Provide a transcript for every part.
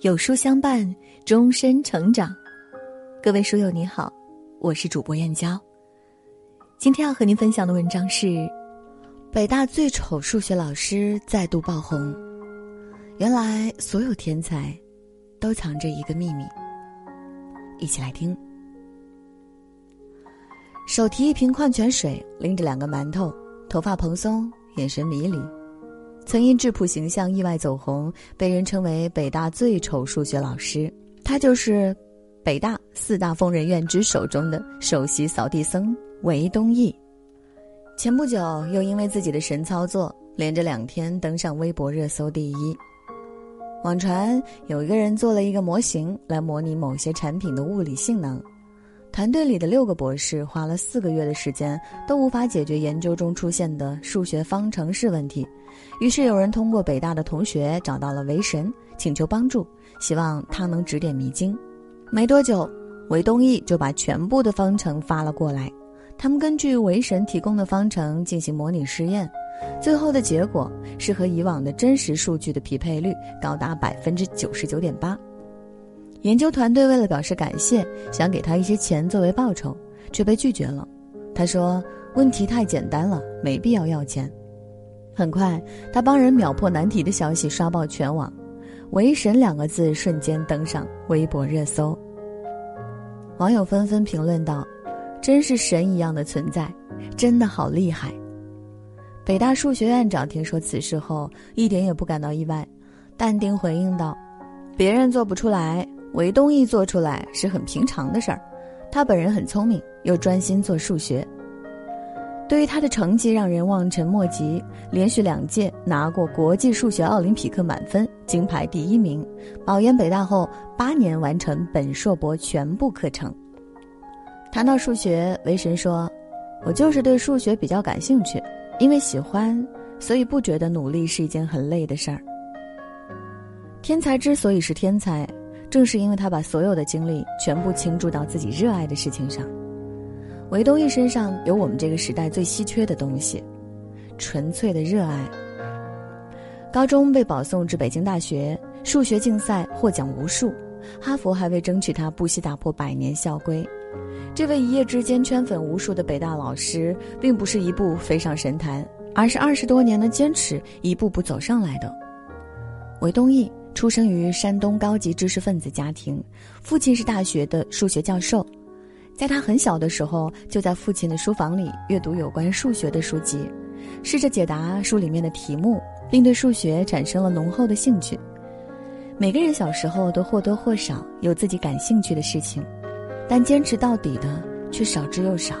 有书相伴，终身成长。各位书友你好，我是主播燕娇。今天要和您分享的文章是：北大最丑数学老师再度爆红。原来所有天才都藏着一个秘密。一起来听。手提一瓶矿泉水，拎着两个馒头，头发蓬松，眼神迷离。曾因质朴形象意外走红，被人称为北大最丑数学老师。他就是北大四大疯人院之首中的首席扫地僧韦东奕。前不久又因为自己的神操作，连着两天登上微博热搜第一。网传有一个人做了一个模型来模拟某些产品的物理性能。团队里的六个博士花了四个月的时间，都无法解决研究中出现的数学方程式问题。于是有人通过北大的同学找到了韦神，请求帮助，希望他能指点迷津。没多久，韦东奕就把全部的方程发了过来。他们根据韦神提供的方程进行模拟试验，最后的结果是和以往的真实数据的匹配率高达百分之九十九点八。研究团队为了表示感谢，想给他一些钱作为报酬，却被拒绝了。他说：“问题太简单了，没必要要钱。”很快，他帮人秒破难题的消息刷爆全网，“为神”两个字瞬间登上微博热搜。网友纷纷评论道：“真是神一样的存在，真的好厉害。”北大数学院长听说此事后，一点也不感到意外，淡定回应道：“别人做不出来。”韦东奕做出来是很平常的事儿，他本人很聪明，又专心做数学。对于他的成绩让人望尘莫及，连续两届拿过国际数学奥林匹克满分，金牌第一名。保研北大后，八年完成本硕博全部课程。谈到数学，韦神说：“我就是对数学比较感兴趣，因为喜欢，所以不觉得努力是一件很累的事儿。天才之所以是天才。”正是因为他把所有的精力全部倾注到自己热爱的事情上，韦东奕身上有我们这个时代最稀缺的东西——纯粹的热爱。高中被保送至北京大学，数学竞赛获奖无数，哈佛还为争取他不惜打破百年校规。这位一夜之间圈粉无数的北大老师，并不是一步飞上神坛，而是二十多年的坚持一步步走上来的。韦东奕。出生于山东高级知识分子家庭，父亲是大学的数学教授。在他很小的时候，就在父亲的书房里阅读有关数学的书籍，试着解答书里面的题目，并对数学产生了浓厚的兴趣。每个人小时候都或多或少有自己感兴趣的事情，但坚持到底的却少之又少。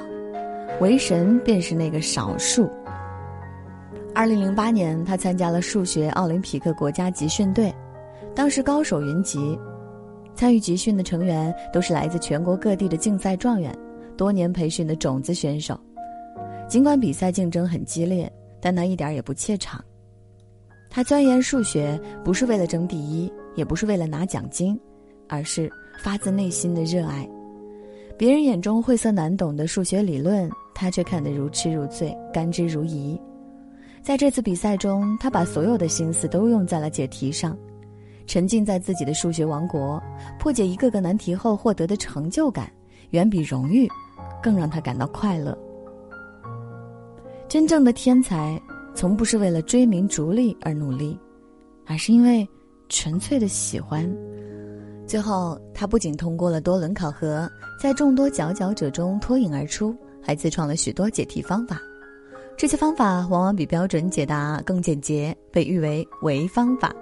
为神便是那个少数。二零零八年，他参加了数学奥林匹克国家集训队。当时高手云集，参与集训的成员都是来自全国各地的竞赛状元，多年培训的种子选手。尽管比赛竞争很激烈，但他一点也不怯场。他钻研数学不是为了争第一，也不是为了拿奖金，而是发自内心的热爱。别人眼中晦涩难懂的数学理论，他却看得如痴如醉，甘之如饴。在这次比赛中，他把所有的心思都用在了解题上。沉浸在自己的数学王国，破解一个个难题后获得的成就感，远比荣誉更让他感到快乐。真正的天才，从不是为了追名逐利而努力，而是因为纯粹的喜欢。最后，他不仅通过了多轮考核，在众多佼佼者中脱颖而出，还自创了许多解题方法。这些方法往往比标准解答更简洁，被誉为“唯方法”。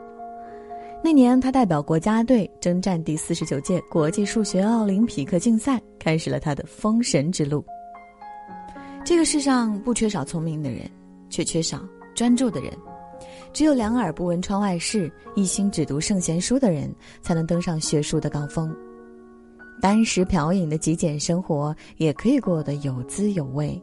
那年，他代表国家队征战第四十九届国际数学奥林匹克竞赛，开始了他的封神之路。这个世上不缺少聪明的人，却缺少专注的人。只有两耳不闻窗外事，一心只读圣贤书的人，才能登上学术的高峰。单食嫖饮的极简生活，也可以过得有滋有味。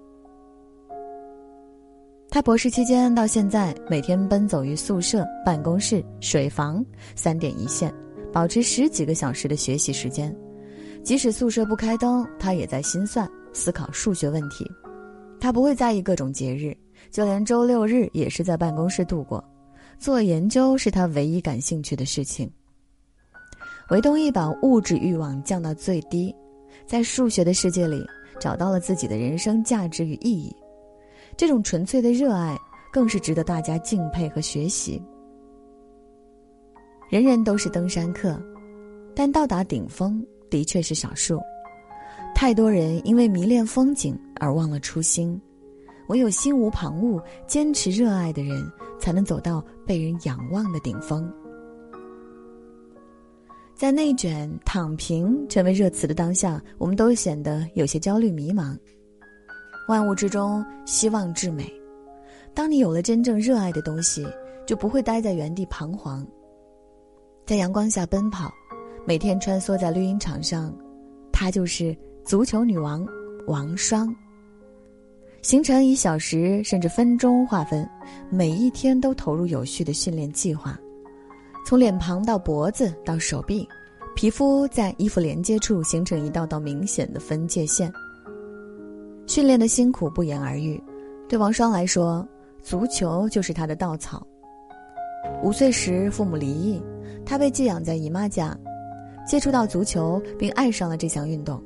他博士期间到现在，每天奔走于宿舍、办公室、水房三点一线，保持十几个小时的学习时间。即使宿舍不开灯，他也在心算、思考数学问题。他不会在意各种节日，就连周六日也是在办公室度过。做研究是他唯一感兴趣的事情。维东一把物质欲望降到最低，在数学的世界里找到了自己的人生价值与意义。这种纯粹的热爱，更是值得大家敬佩和学习。人人都是登山客，但到达顶峰的确是少数。太多人因为迷恋风景而忘了初心，唯有心无旁骛、坚持热爱的人，才能走到被人仰望的顶峰。在内卷、躺平成为热词的当下，我们都显得有些焦虑迷茫。万物之中，希望至美。当你有了真正热爱的东西，就不会待在原地彷徨。在阳光下奔跑，每天穿梭在绿茵场上，她就是足球女王王霜。行程以小时甚至分钟划分，每一天都投入有序的训练计划，从脸庞到脖子到手臂，皮肤在衣服连接处形成一道道明显的分界线。训练的辛苦不言而喻，对王霜来说，足球就是她的稻草。五岁时父母离异。他被寄养在姨妈家，接触到足球并爱上了这项运动。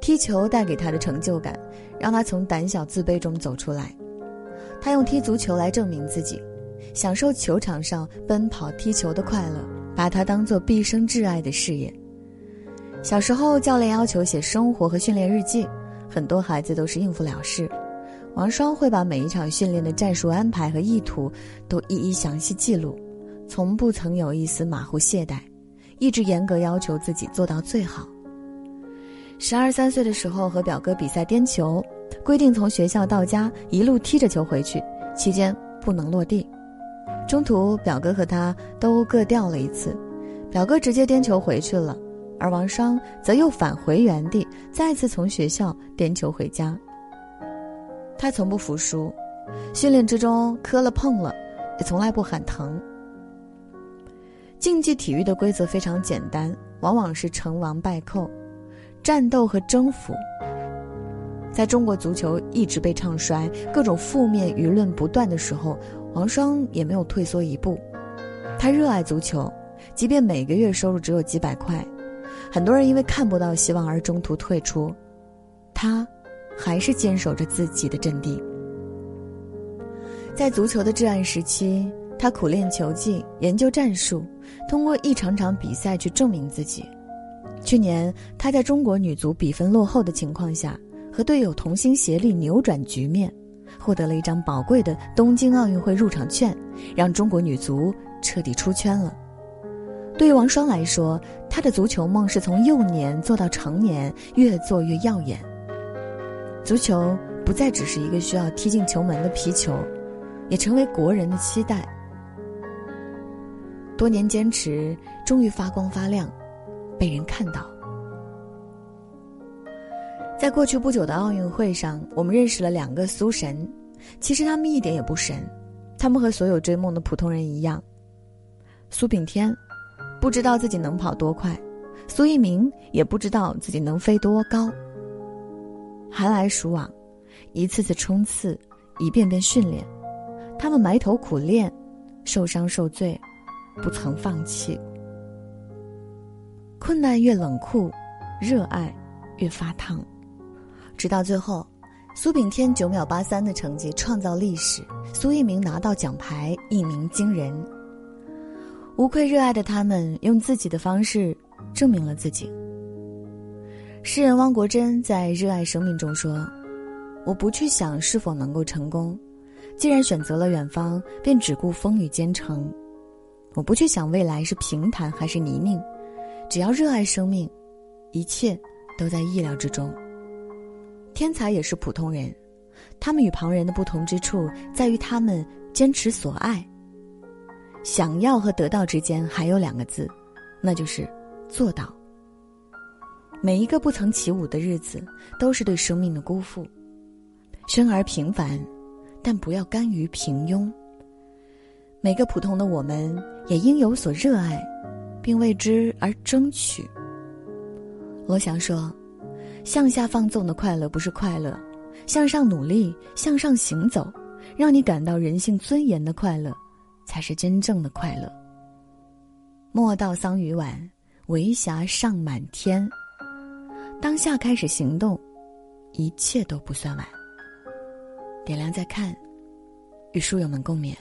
踢球带给他的成就感，让他从胆小自卑中走出来。他用踢足球来证明自己，享受球场上奔跑踢球的快乐，把它当做毕生挚爱的事业。小时候，教练要求写生活和训练日记，很多孩子都是应付了事。王双会把每一场训练的战术安排和意图都一一详细记录。从不曾有一丝马虎懈怠，一直严格要求自己做到最好。十二三岁的时候和表哥比赛颠球，规定从学校到家一路踢着球回去，期间不能落地。中途表哥和他都各掉了一次，表哥直接颠球回去了，而王双则又返回原地，再次从学校颠球回家。他从不服输，训练之中磕了碰了，也从来不喊疼。竞技体育的规则非常简单，往往是成王败寇，战斗和征服。在中国足球一直被唱衰、各种负面舆论不断的时候，王霜也没有退缩一步。他热爱足球，即便每个月收入只有几百块，很多人因为看不到希望而中途退出，他还是坚守着自己的阵地。在足球的至暗时期。他苦练球技，研究战术，通过一场场比赛去证明自己。去年，他在中国女足比分落后的情况下，和队友同心协力扭转局面，获得了一张宝贵的东京奥运会入场券，让中国女足彻底出圈了。对于王霜来说，他的足球梦是从幼年做到成年，越做越耀眼。足球不再只是一个需要踢进球门的皮球，也成为国人的期待。多年坚持，终于发光发亮，被人看到。在过去不久的奥运会上，我们认识了两个苏神。其实他们一点也不神，他们和所有追梦的普通人一样。苏炳添不知道自己能跑多快，苏翊鸣也不知道自己能飞多高。寒来暑往，一次次冲刺，一遍遍训练，他们埋头苦练，受伤受罪。不曾放弃。困难越冷酷，热爱越发烫。直到最后，苏炳添九秒八三的成绩创造历史，苏翊鸣拿到奖牌，一鸣惊人。无愧热爱的他们，用自己的方式证明了自己。诗人汪国真在《热爱生命》中说：“我不去想是否能够成功，既然选择了远方，便只顾风雨兼程。”我不去想未来是平坦还是泥泞，只要热爱生命，一切都在意料之中。天才也是普通人，他们与旁人的不同之处在于他们坚持所爱。想要和得到之间还有两个字，那就是做到。每一个不曾起舞的日子，都是对生命的辜负。生而平凡，但不要甘于平庸。每个普通的我们也应有所热爱，并为之而争取。罗翔说：“向下放纵的快乐不是快乐，向上努力、向上行走，让你感到人性尊严的快乐，才是真正的快乐。”莫道桑榆晚，为霞尚满天。当下开始行动，一切都不算晚。点亮再看，与书友们共勉。